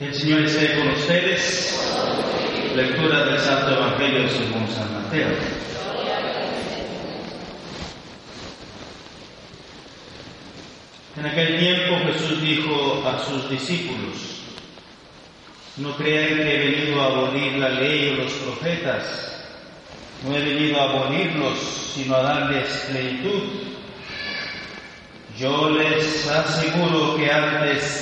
El Señor esté con ustedes. Lectura del Santo Evangelio según San Mateo. En aquel tiempo Jesús dijo a sus discípulos, no crean que he venido a abolir la ley o los profetas, no he venido a abolirlos, sino a darles plenitud. Yo les aseguro que antes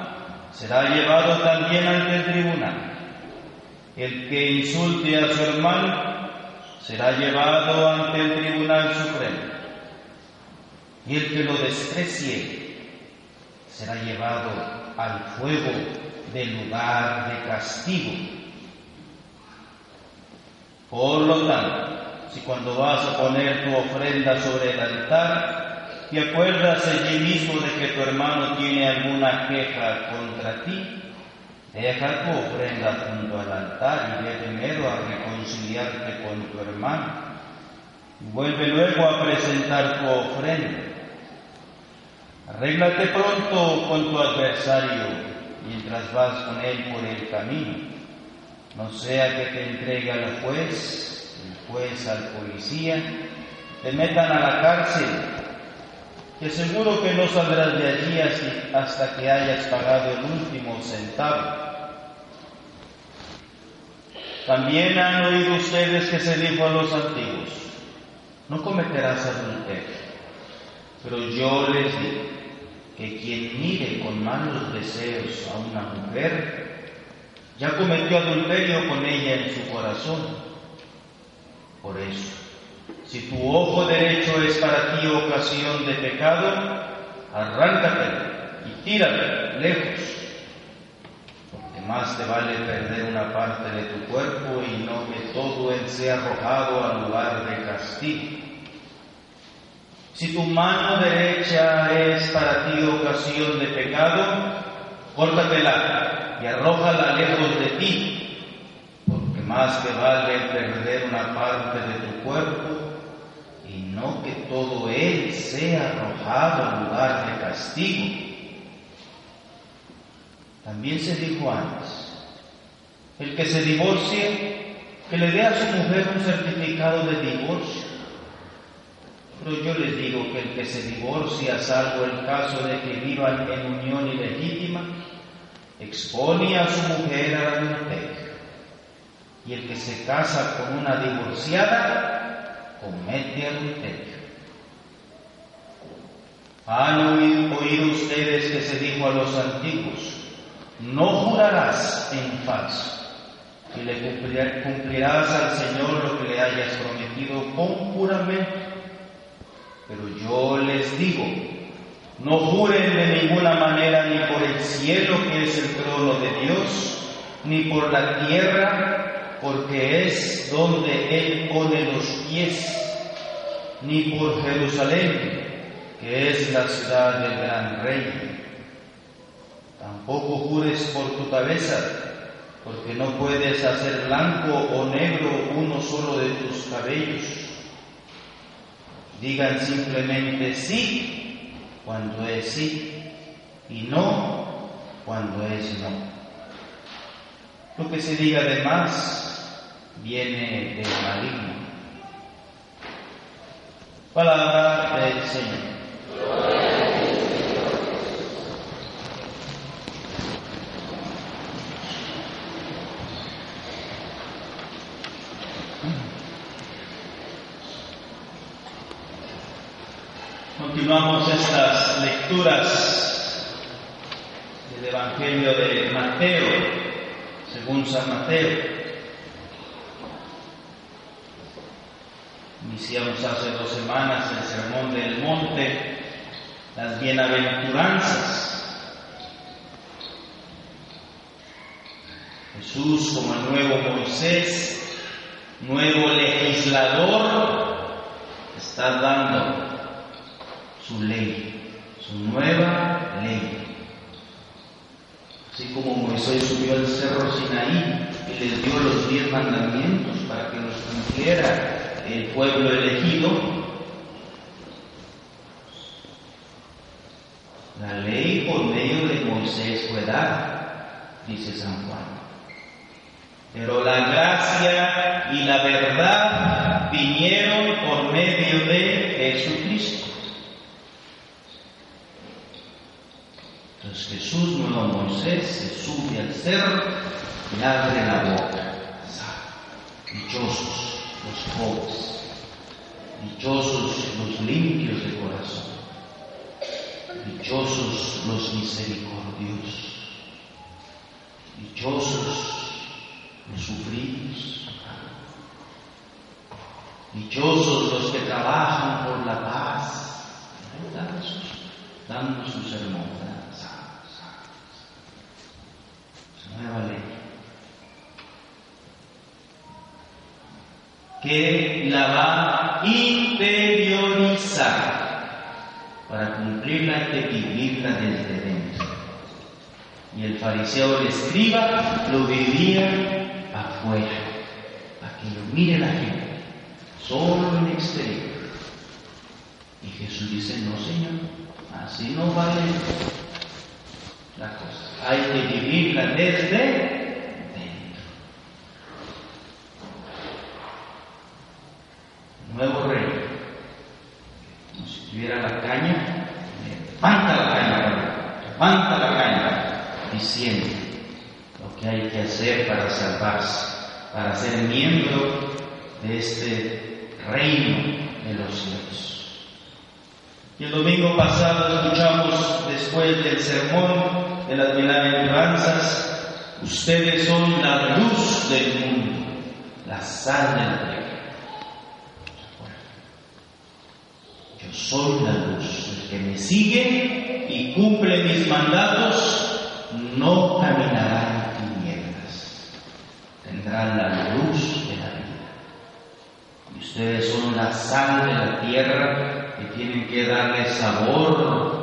será llevado también ante el tribunal. El que insulte a su hermano será llevado ante el tribunal supremo. Y el que lo desprecie será llevado al fuego del lugar de castigo. Por lo tanto, si cuando vas a poner tu ofrenda sobre el altar, te acuerdas allí mismo de que tu hermano tiene alguna queja contra ti, deja tu ofrenda junto al altar y ve primero a reconciliarte con tu hermano. Vuelve luego a presentar tu ofrenda. Arréglate pronto con tu adversario mientras vas con él por el camino. No sea que te entregue al juez, el juez al policía, te metan a la cárcel, que seguro que no saldrás de allí hasta que hayas pagado el último centavo. También han oído ustedes que se dijo a los antiguos, no cometerás adulterio. Pero yo les digo que quien mire con malos deseos a una mujer, ya cometió adulterio con ella en su corazón. Por eso, si tu ojo derecho es para ti ocasión de pecado, arráncatelo y tíralo lejos. Porque más te vale perder una parte de tu cuerpo y no que todo él sea arrojado al lugar de castigo. Si tu mano derecha es para ti ocasión de pecado, córtatela y arrójala lejos de ti, porque más te vale perder una parte de tu cuerpo y no que todo él sea arrojado al lugar de castigo. También se dijo antes, el que se divorcie, que le dé a su mujer un certificado de divorcio. Pero yo les digo que el que se divorcia, salvo el caso de que vivan en unión ilegítima, expone a su mujer a adulterio. Y el que se casa con una divorciada, comete adulterio. Han oído, ustedes que se dijo a los antiguos, no jurarás en falso, y le cumplirás al Señor lo que le hayas prometido con juramento. Pero yo les digo, no juren de ninguna manera ni por el cielo que es el trono de Dios, ni por la tierra, porque es donde Él pone los pies, ni por Jerusalén, que es la ciudad del gran rey. Tampoco jures por tu cabeza, porque no puedes hacer blanco o negro uno solo de tus cabellos. Digan simplemente sí cuando es sí y no cuando es no. Lo que se diga de más viene del maligno. Palabra del Señor. Continuamos estas lecturas del Evangelio de Mateo, según San Mateo. Iniciamos hace dos semanas el Sermón del Monte, las bienaventuranzas. Jesús como el nuevo Moisés, nuevo legislador, está dando su ley, su nueva ley. Así como Moisés subió al cerro Sinaí y les dio los diez mandamientos para que los cumpliera el pueblo elegido, la ley por medio de Moisés fue dada, dice San Juan. Pero la gracia y la verdad vinieron por medio de Jesucristo. Entonces Jesús, nuevo Moisés, se sube al cerro y abre la boca. Dichosos los pobres, dichosos los limpios de corazón, dichosos los misericordiosos, dichosos los sufridos, dichosos los que trabajan por la paz. Dando su sermón. nueva ley. Que la va a interiorizar. Para cumplirla hay que vivirla desde dentro. Y el fariseo, el escriba, lo vivía afuera, para que lo mire la gente, solo en exterior. Y Jesús dice, no Señor, así no vale la cosa hay que vivirla desde dentro. Nuevo rey, como si tuviera la caña, levanta la caña, levanta la caña, diciendo lo que hay que hacer para salvarse, para ser miembro de este reino de los cielos. Y el domingo pasado escuchamos después del sermón de las bienaventuranzas, ustedes son la luz del mundo, la sal de la. Yo soy la luz, el que me sigue y cumple mis mandatos no caminará tendrá la luz de la vida. Y ustedes son la sal de la tierra que tienen que darle sabor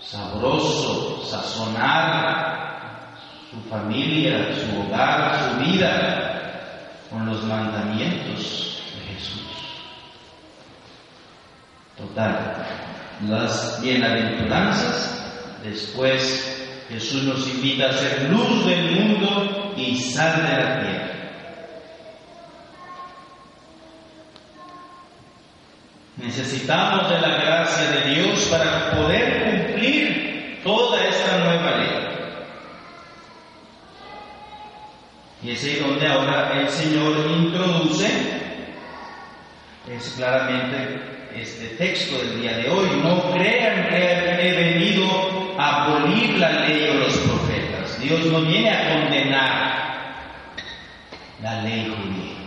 sabroso, sazonar su familia, su hogar, su vida con los mandamientos de Jesús. Total, las bienaventuranzas, después Jesús nos invita a ser luz del mundo y sal de la tierra. Necesitamos de la gracia de Dios para poder cumplir toda esta nueva ley. Y es ahí donde ahora el Señor introduce, es claramente este texto del día de hoy. No crean que he venido a abolir la ley o los profetas. Dios no viene a condenar la ley judía.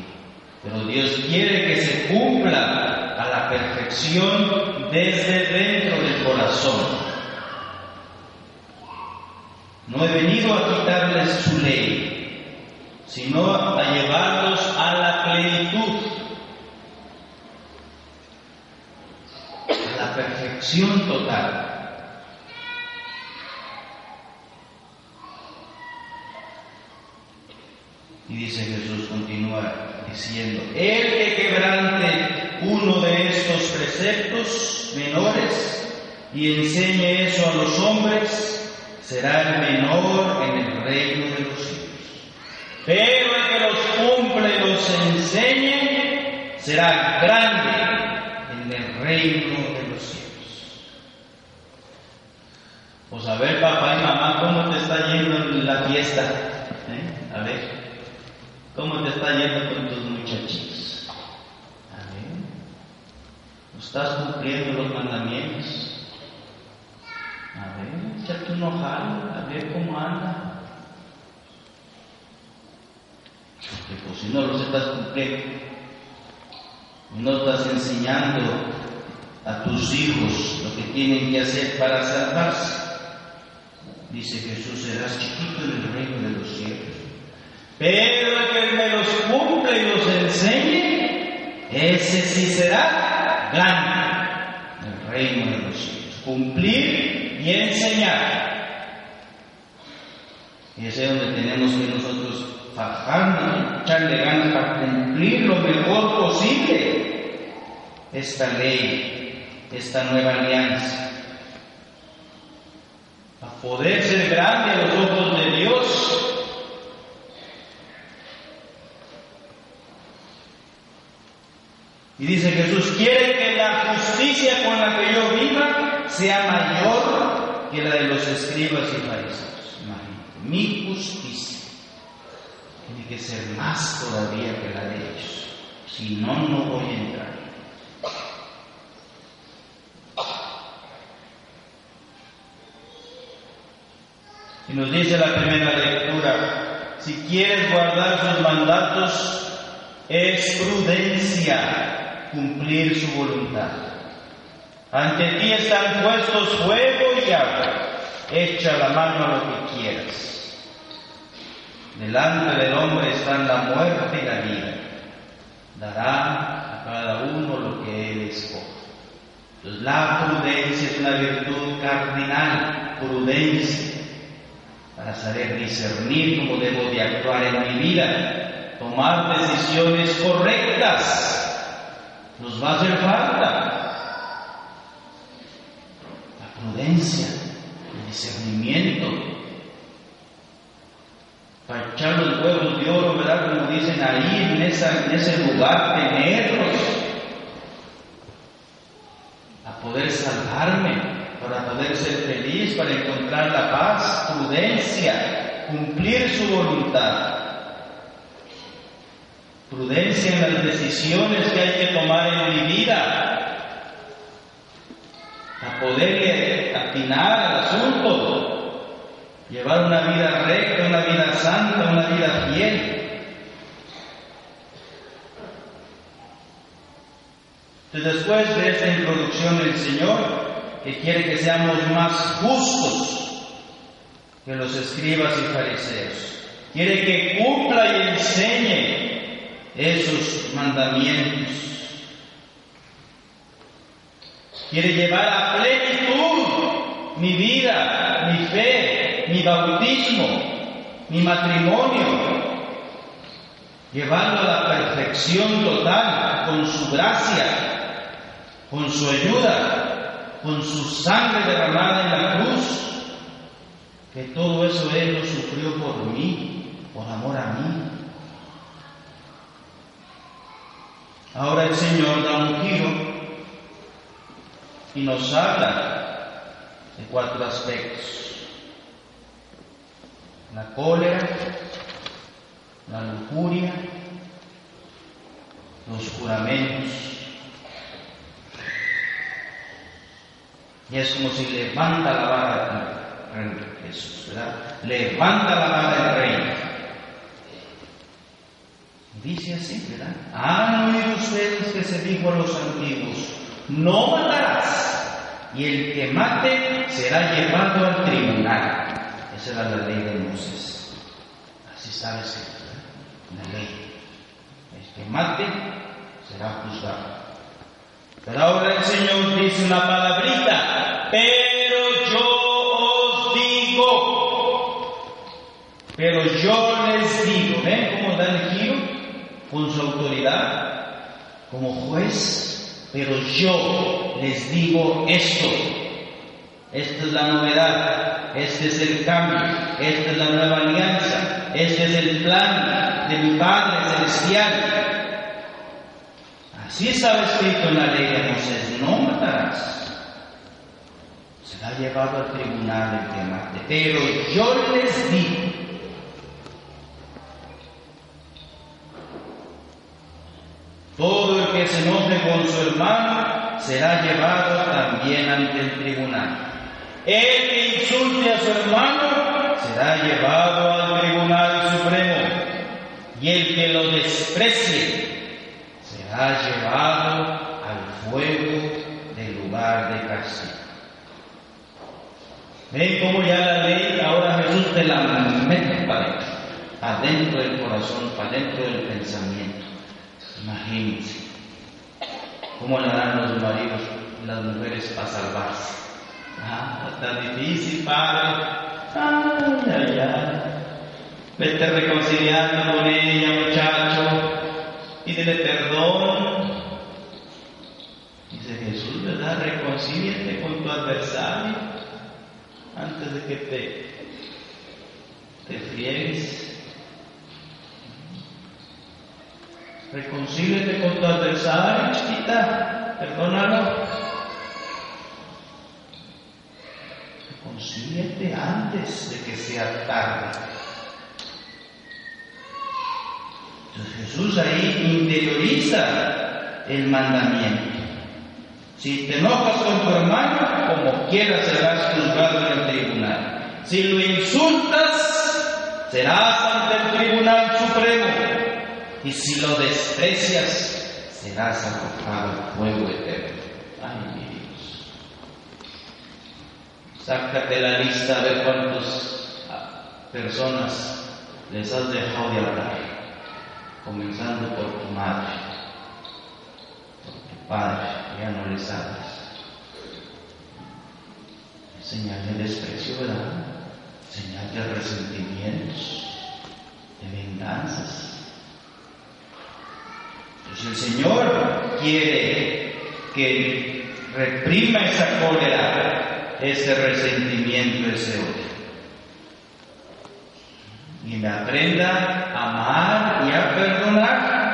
Pero Dios quiere que se cumpla a la perfección desde dentro del corazón. No he venido a quitarles su ley, sino a llevarlos a la plenitud, a la perfección total. Y dice Jesús, continúa diciendo, el que quebrante uno de estos preceptos menores y enseñe eso a los hombres, será el menor en el reino de los cielos. Pero el que los cumple y los enseñe, será grande en el reino de los cielos. Pues a ver, papá y mamá, ¿cómo te está yendo en la fiesta? ¿Eh? A ver, ¿cómo te está yendo con tus muchachitos? ¿Estás cumpliendo los mandamientos? A ver, un ojal, a ver cómo anda. Porque pues, si no los estás cumpliendo, no estás enseñando a tus hijos lo que tienen que hacer para salvarse. Dice Jesús, serás chiquito en el reino de los cielos. Pero el que me los cumple y los enseñe, ese sí será grande el reino de los cielos. Cumplir y enseñar. Y ese es donde tenemos que nosotros fajarnos, echarle ganas para cumplir lo mejor posible esta ley, esta nueva alianza. A poder ser grande a los ojos de Dios Y dice Jesús, quiere que la justicia con la que yo viva sea mayor que la de los escribas y fariseos. Imagínate, mi justicia tiene que ser más todavía que la de ellos. Si no, no voy a entrar. Y nos dice la primera lectura, si quieres guardar sus mandatos, es prudencia cumplir su voluntad. Ante ti están puestos fuego y agua. Echa la mano a lo que quieras. Delante del hombre están la muerte y la vida. Dará a cada uno lo que él la prudencia es una virtud cardinal, prudencia, para saber discernir cómo debo de actuar en mi vida, tomar decisiones correctas nos va a hacer falta. La prudencia, el discernimiento, para echar los huevos de oro, ¿verdad? Como dicen ahí, en, en ese lugar, tenerlos, a poder salvarme, para poder ser feliz, para encontrar la paz, prudencia, cumplir su voluntad prudencia en las decisiones que hay que tomar en mi vida, a poder atinar al asunto, llevar una vida recta, una vida santa, una vida fiel. Entonces, después de esta introducción del Señor, que quiere que seamos más justos que los escribas y fariseos, quiere que cumpla y enseñe esos mandamientos. Quiere llevar a plenitud mi vida, mi fe, mi bautismo, mi matrimonio, llevarlo a la perfección total con su gracia, con su ayuda, con su sangre derramada en la cruz, que todo eso Él lo sufrió por mí, por amor a mí. Ahora el Señor da un giro y nos habla de cuatro aspectos. La cólera, la lujuria, los juramentos. Y es como si levanta la vara de Jesús, ¿verdad? Levanta la vara del rey Dice así, ¿verdad? Han oído ustedes que se dijo a los antiguos, no matarás, y el que mate será llevado al tribunal. Esa era la ley de Moisés. Así está escrito, la ley. El que mate será juzgado. Pero ahora el Señor dice una palabrita, pero yo os digo, pero yo les digo, ¿ven cómo da el giro? Con su autoridad como juez, pero yo les digo esto. Esta es la novedad, este es el cambio, esta es la nueva alianza, este es el plan de mi Padre Celestial. Así estaba escrito en la ley de Moisés, no matarás. Será llevado al tribunal el que mate. Pero yo les digo, Todo el que se enoje con su hermano será llevado también ante el tribunal. El que insulte a su hermano será llevado al tribunal supremo. Y el que lo desprecie será llevado al fuego del lugar de castigo. Ven cómo ya la ley ahora Jesús te la mete para adentro, del corazón, para adentro del pensamiento. Imagínense cómo le harán los maridos y las mujeres para salvarse. Ah, está difícil, padre. Ay, ay, ay. Vete reconciliando con ella, muchacho. Pídele perdón. Dice Jesús, ¿verdad? Reconcíliate con tu adversario antes de que te, te friegues. Reconcíliate con tu adversario, chiquita. Perdónalo. Reconcíliate antes de que sea tarde. Entonces Jesús ahí interioriza el mandamiento. Si te enojas con tu hermano, como quieras serás juzgado en el tribunal. Si lo insultas, serás ante el tribunal supremo. Y si lo desprecias, serás arrojado al fuego eterno. Ay, mi Dios. Sácate la lista a ver cuántas personas les has dejado de hablar, comenzando por tu madre, por tu padre, ya no les hablas. Señal de desprecio, ¿verdad? Señal de resentimientos, de venganzas. Entonces el Señor quiere que reprima esa cólera, ese resentimiento, ese odio. Y me aprenda a amar y a perdonar.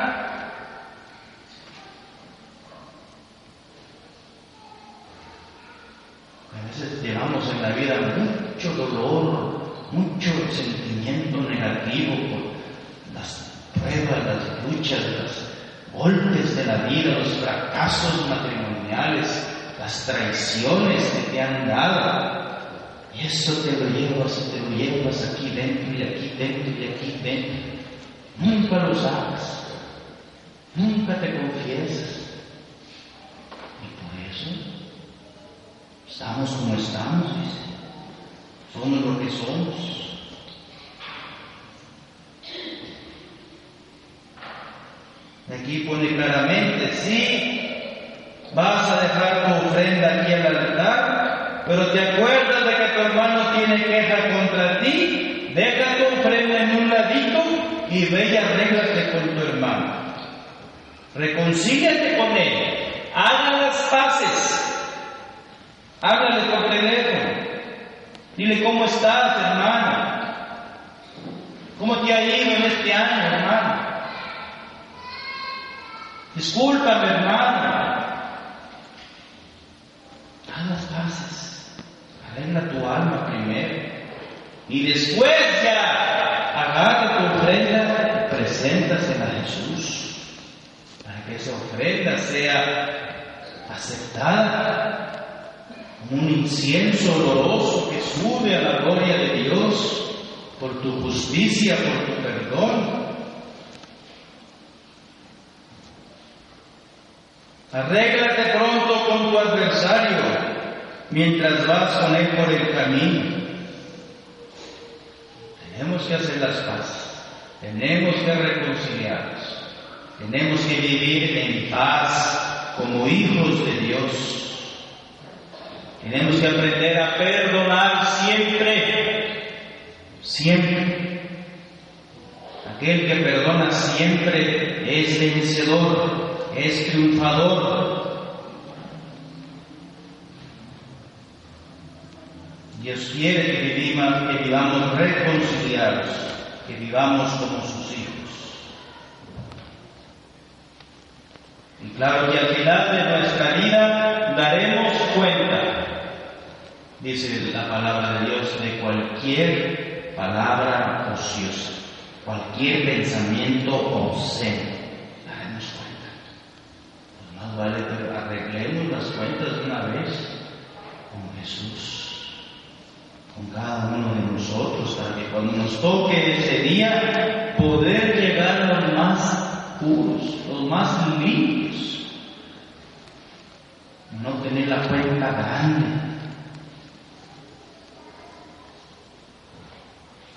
A veces llevamos en la vida mucho dolor, mucho sentimiento negativo por las pruebas, las luchas, los golpes de la vida, los fracasos matrimoniales, las traiciones que te han dado. Y eso te lo llevas y te lo llevas aquí dentro y aquí dentro y aquí dentro. Nunca lo sabes. Nunca te confiesas. Y por eso estamos como estamos, dice. Somos lo que somos. Aquí pone claramente, sí, vas a dejar tu ofrenda aquí al altar, pero te acuerdas de que tu hermano tiene queja contra ti, deja tu ofrenda en un ladito y ve y arréglate con tu hermano. Reconcíliate con él, haga las paces, háblale por teléfono, dile cómo estás, hermano, cómo te ha ido en este año. Discúlpame, hermano. Haz las paces. Arregla tu alma primero. Y después ya agarra tu ofrenda y preséntasela a Jesús. Para que esa ofrenda sea aceptada como un incienso oloroso que sube a la gloria de Dios por tu justicia, por tu perdón. Arréglate pronto con tu adversario mientras vas con él por el camino. Tenemos que hacer las paces, tenemos que reconciliarnos, tenemos que vivir en paz como hijos de Dios. Tenemos que aprender a perdonar siempre, siempre. Aquel que perdona siempre es vencedor es triunfador. Dios quiere que vivamos, que vivamos reconciliados, que vivamos como sus hijos. Y claro que al final de nuestra vida daremos cuenta, dice la palabra de Dios, de cualquier palabra ociosa, cualquier pensamiento obsceno. Daremos cuenta. Más vale que arreglemos las nos toque ese día, poder llegar a los más puros, los más limpios. No tener la cuenta grande.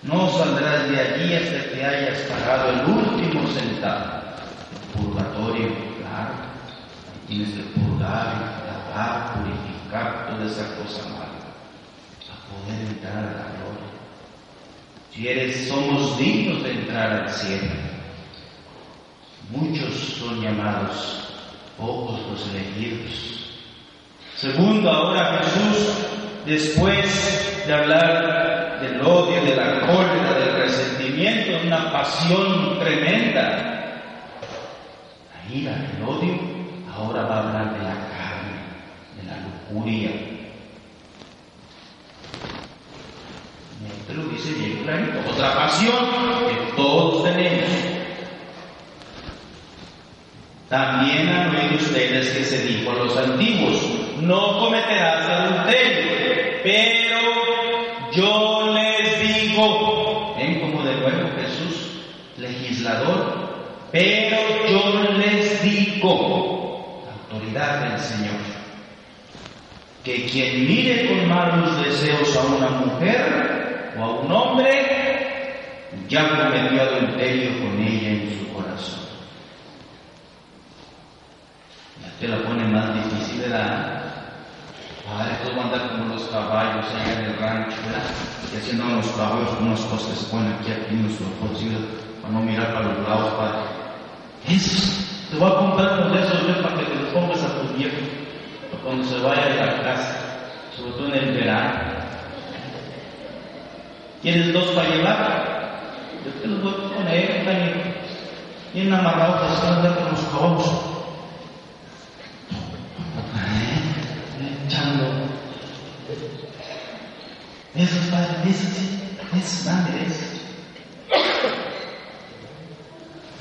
No saldrás de allí hasta que hayas pagado el último centavo. El purgatorio, claro. Tienes que purgar, lavar, purificar toda esa cosa mala a poder entrar a la gloria. Si eres, somos dignos de entrar al cielo. Muchos son llamados, pocos los elegidos. Segundo, ahora Jesús, después de hablar del odio, de la cólera, del resentimiento, una pasión tremenda, la ira, el odio, ahora va a hablar de la carne, de la lujuria. Esto lo dice bien clarito. Otra pasión que todos tenemos. También han oído ustedes que se dijo a los antiguos, no cometerás adulterio, pero yo les digo, ven como de nuevo Jesús, legislador, pero yo les digo, autoridad del Señor, que quien mire con malos deseos a una mujer o a un hombre, ya cometió adulterio con ella en su corazón. Ya te la pone más difícil, ¿verdad? Padre, todo andar como los caballos allá en el rancho, ¿verdad? Y haciendo unos caballos unas cosas que se ponen aquí, aquí en nuestro bolsillo, para no mirar para los lados, Padre. Esos, te voy a comprar unos de esos, para que te los pongas a tu viejo, para cuando se vaya de la casa, sobre todo en el verano. ¿Quieres dos para llevar? Yo te los voy a poner, Daniel. Bien amarrados, así andar con los caballos. Es sí, eso, dame eso.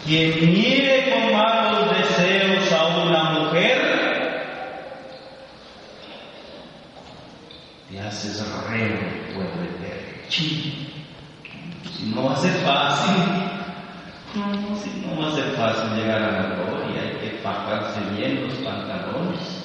Quien mire con malos deseos a una mujer, te haces reo pueblo eterno. Si no va ser fácil, no, si no va a ser fácil llegar a la gloria, hay que pagarse bien los pantalones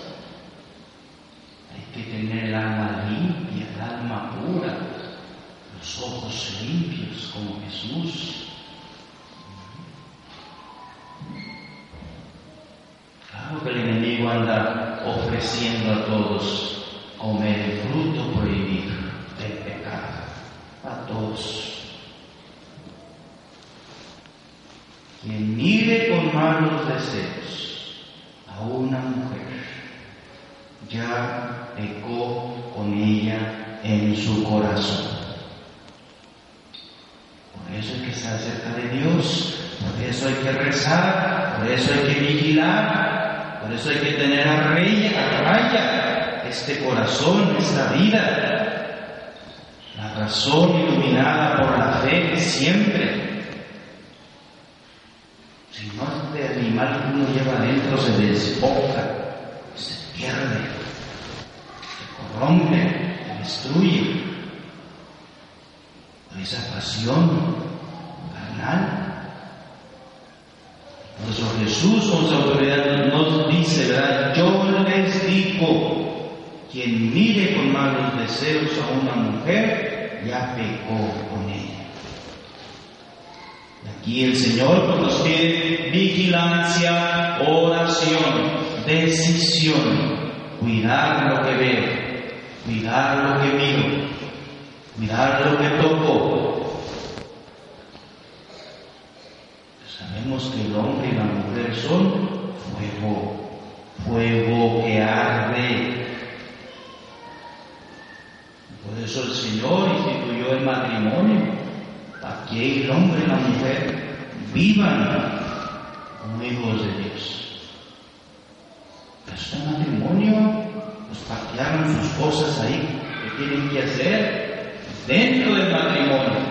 pasión carnal. Eso Jesús con su autoridad nos dice, ¿verdad? Yo les digo, quien mire con malos deseos a una mujer, ya pecó con ella. Aquí el Señor nos pide vigilancia, oración, decisión, cuidar lo que veo, cuidar lo que miro, cuidar lo que toco. Sabemos que el hombre y la mujer son fuego, fuego que arde. Por eso el Señor instituyó el matrimonio, para que el hombre y la mujer vivan como hijos de Dios. Este matrimonio pues patearon sus cosas ahí que tienen que hacer dentro del matrimonio.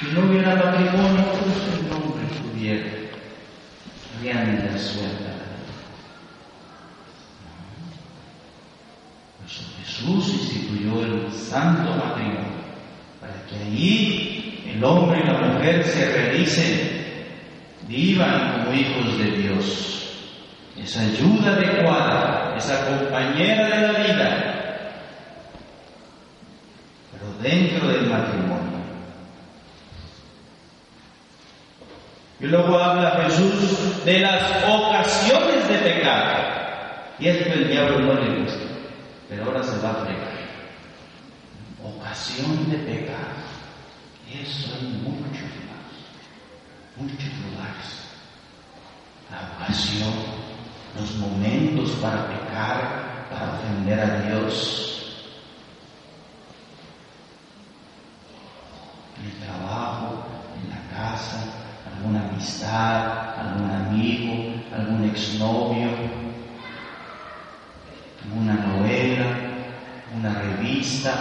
Si no hubiera matrimonio, pues el hombre estuviera rienda suelta. Pues Jesús instituyó el santo matrimonio. Que allí el hombre y la mujer se realicen, vivan como hijos de Dios. Esa ayuda adecuada, esa compañera de la vida, pero dentro del matrimonio. Y luego habla Jesús de las ocasiones de pecado. Y esto el diablo no le gusta, pero ahora se va a fregar. Ocasión de pecado. Eso hay muchos más, muchos lugares. La ocasión, los momentos para pecar, para ofender a Dios. En el trabajo, en la casa, alguna amistad, algún amigo, algún exnovio, una novela, una revista.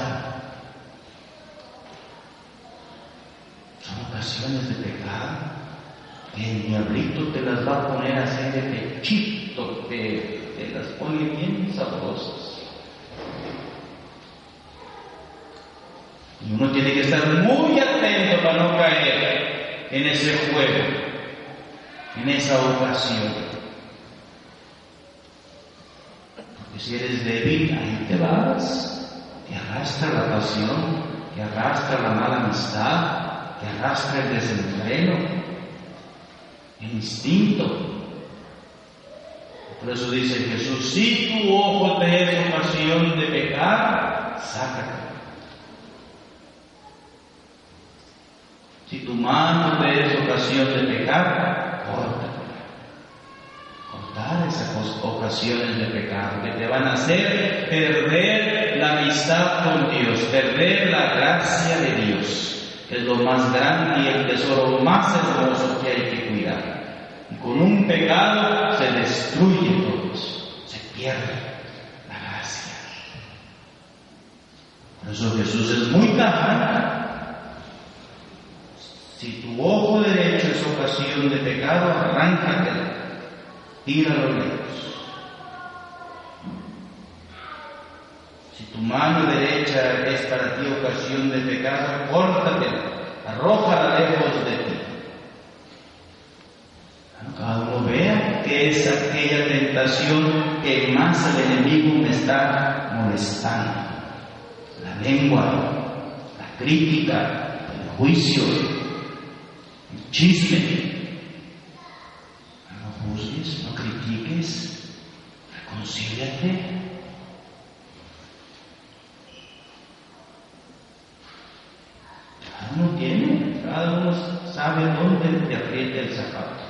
Son ocasiones de pecado el diablito te las va a poner así de pechito, te, te las pone bien sabrosas. Y uno tiene que estar muy atento para no caer en ese juego, en esa ocasión. si eres débil, ahí te vas. Te arrastra la pasión, te arrastra la mala amistad, te arrastra el desenfreno, el instinto. Por eso dice Jesús, si tu ojo te es ocasión de pecar, sácalo. Si tu mano te es ocasión de pecar, corta esas ocasiones de pecado que te van a hacer perder la amistad con Dios, perder la gracia de Dios, es lo más grande y el tesoro más hermoso que hay que cuidar. Y con un pecado se destruye todo eso, se pierde la gracia. Por eso Jesús es muy tajante. Si tu ojo derecho es ocasión de pecado, arráncatela tíralo lejos. Si tu mano derecha es para ti ocasión de pecado, córtatela, arrójala lejos de ti. Cada uno vea que es aquella tentación que más el enemigo me está molestando. La lengua, la crítica, el juicio, chisme, no critiques, reconcíliate. Cada uno tiene, cada uno sabe dónde te aprieta el zapato,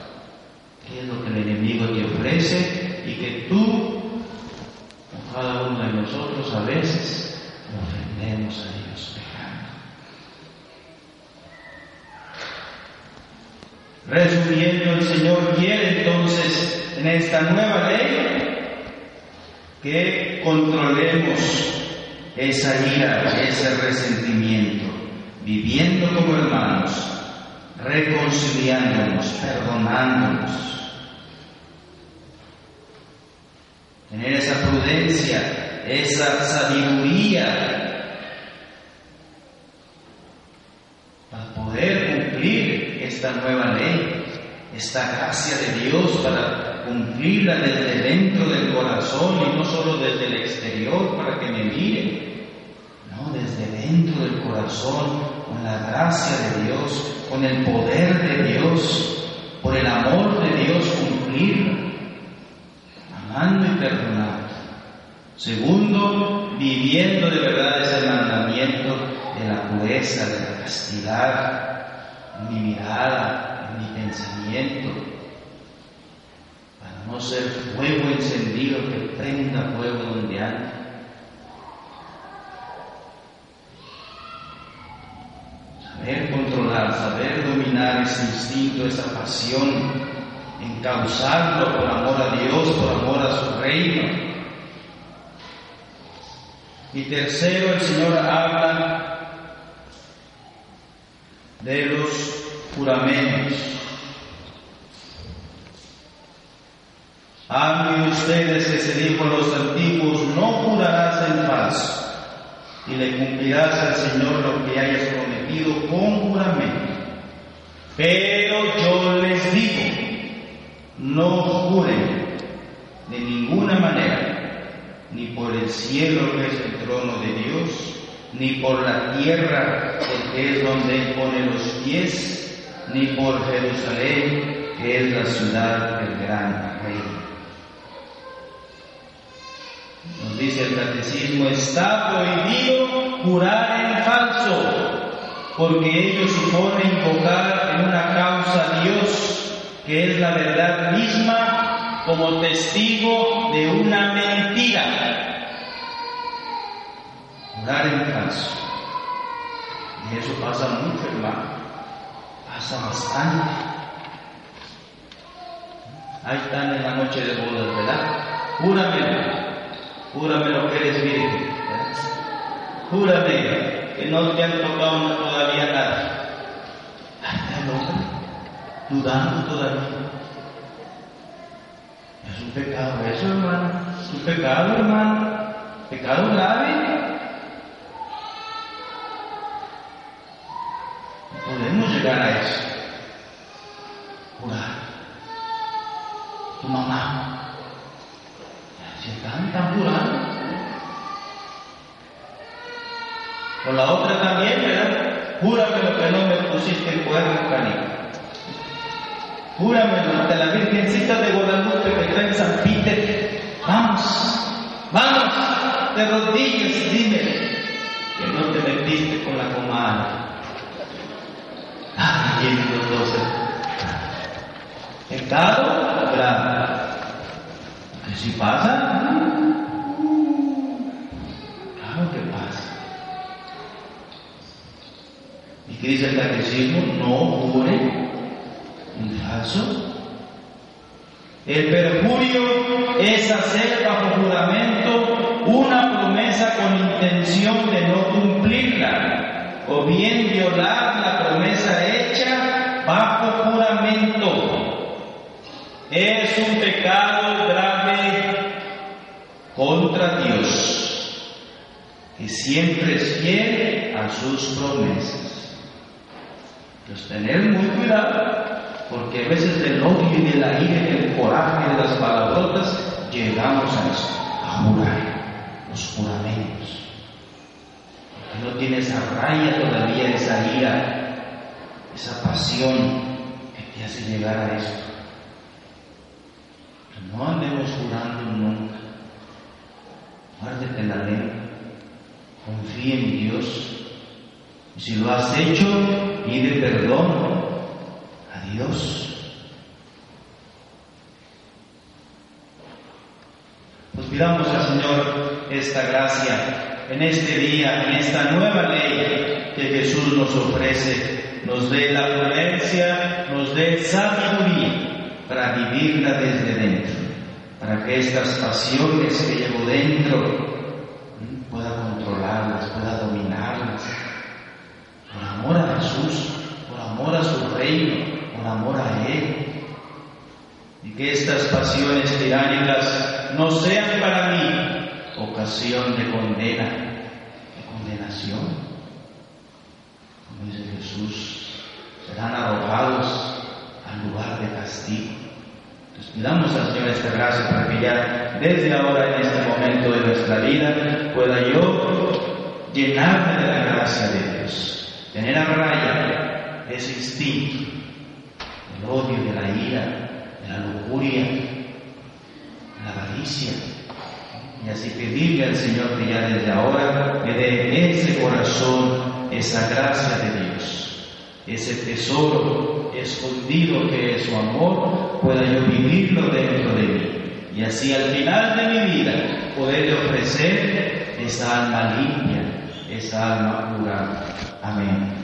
qué es lo que el enemigo te ofrece y que tú, cada uno de nosotros a veces, ofendemos a Dios Resumiendo, el Señor quiere entonces en esta nueva ley que controlemos esa ira, ese resentimiento, viviendo como hermanos, reconciliándonos, perdonándonos. Tener esa prudencia, esa sabiduría esta nueva ley, esta gracia de Dios para cumplirla desde dentro del corazón y no solo desde el exterior para que me miren, no, desde dentro del corazón, con la gracia de Dios, con el poder de Dios, por el amor de Dios cumplirla, amando y perdonando. Segundo, viviendo de verdad ese mandamiento de la pureza, de la castidad, mi mirada, en mi pensamiento, para no ser fuego encendido que prenda fuego donde. Saber controlar, saber dominar ese instinto, esa pasión, encauzarlo por amor a Dios, por amor a su reino. Y tercero, el Señor habla de los juramentos. Amen ustedes que se dijo a los antiguos, no jurarás en falso, y le cumplirás al Señor lo que hayas prometido con juramento. Pero yo les digo, no juren de ninguna manera, ni por el cielo que es el trono de Dios, ni por la tierra que es donde pone los pies, ni por Jerusalén que es la ciudad del gran rey. Nos dice el catecismo, está prohibido jurar en falso, porque ello supone invocar en una causa a Dios, que es la verdad misma, como testigo de una mentira. Jurar en falso. Y eso pasa mucho, hermano. Pasa bastante. Ahí están en la noche de bodas, ¿verdad? Júrame, júrame lo que eres virgen. Júrame que no te han tocado todavía nada. Está loca, dudando todavía. Es un pecado eso, hermano. Es un pecado, hermano. Pecado grave. Podemos llegar a eso. Jurar. Tu mamá. Si están, jurando. O la otra también, ¿verdad? Júrame lo que no me pusiste en cuerno, canito. Júrame ante la Virgencita de Guadalupe que trae San Peter. Vamos, vamos, de rodillas, dime que no te metiste con la comadre. Vienen los dos. Pecado grave. Que si pasa, claro que pasa. ¿Y qué dice el catecismo? No jure en falso. El perjurio es hacer bajo juramento una promesa con intención de no cumplirla, o bien violar la promesa hecha bajo juramento. Es un pecado grave contra Dios, que siempre es fiel a sus promesas. Entonces, tener muy cuidado, porque a veces del odio y de la ira y del coraje de las palabrotas llegamos a eso, a jurar los juramentos. No tienes a raya todavía esa ira, esa pasión que te hace llegar a esto. No andemos jurando nunca. Guárdate la lengua. Confía en Dios. Y si lo has hecho, pide perdón a Dios. Pues pidamos al Señor esta gracia en este día, en esta nueva ley que Jesús nos ofrece. Nos dé la prudencia, nos dé sabiduría para vivirla desde dentro, para que estas pasiones que llevo dentro pueda controlarlas, pueda dominarlas, por amor a Jesús, por amor a su reino, por amor a Él. Y que estas pasiones tiránicas no sean para mí ocasión de condena, de condenación. Como dice Jesús, serán arrojados al lugar de castigo. Entonces pidamos al Señor esta gracia para que ya desde ahora, en este momento de nuestra vida, pueda yo llenarme de la gracia de Dios, tener a raya ese instinto, el odio, de la ira, de la lujuria, de la avaricia. Y así pedirle al Señor que ya desde ahora le dé en ese corazón, esa gracia de Dios, ese tesoro escondido que es su amor, pueda yo vivirlo dentro de mí. Y así al final de mi vida poderle ofrecer esa alma limpia, esa alma pura. Amén.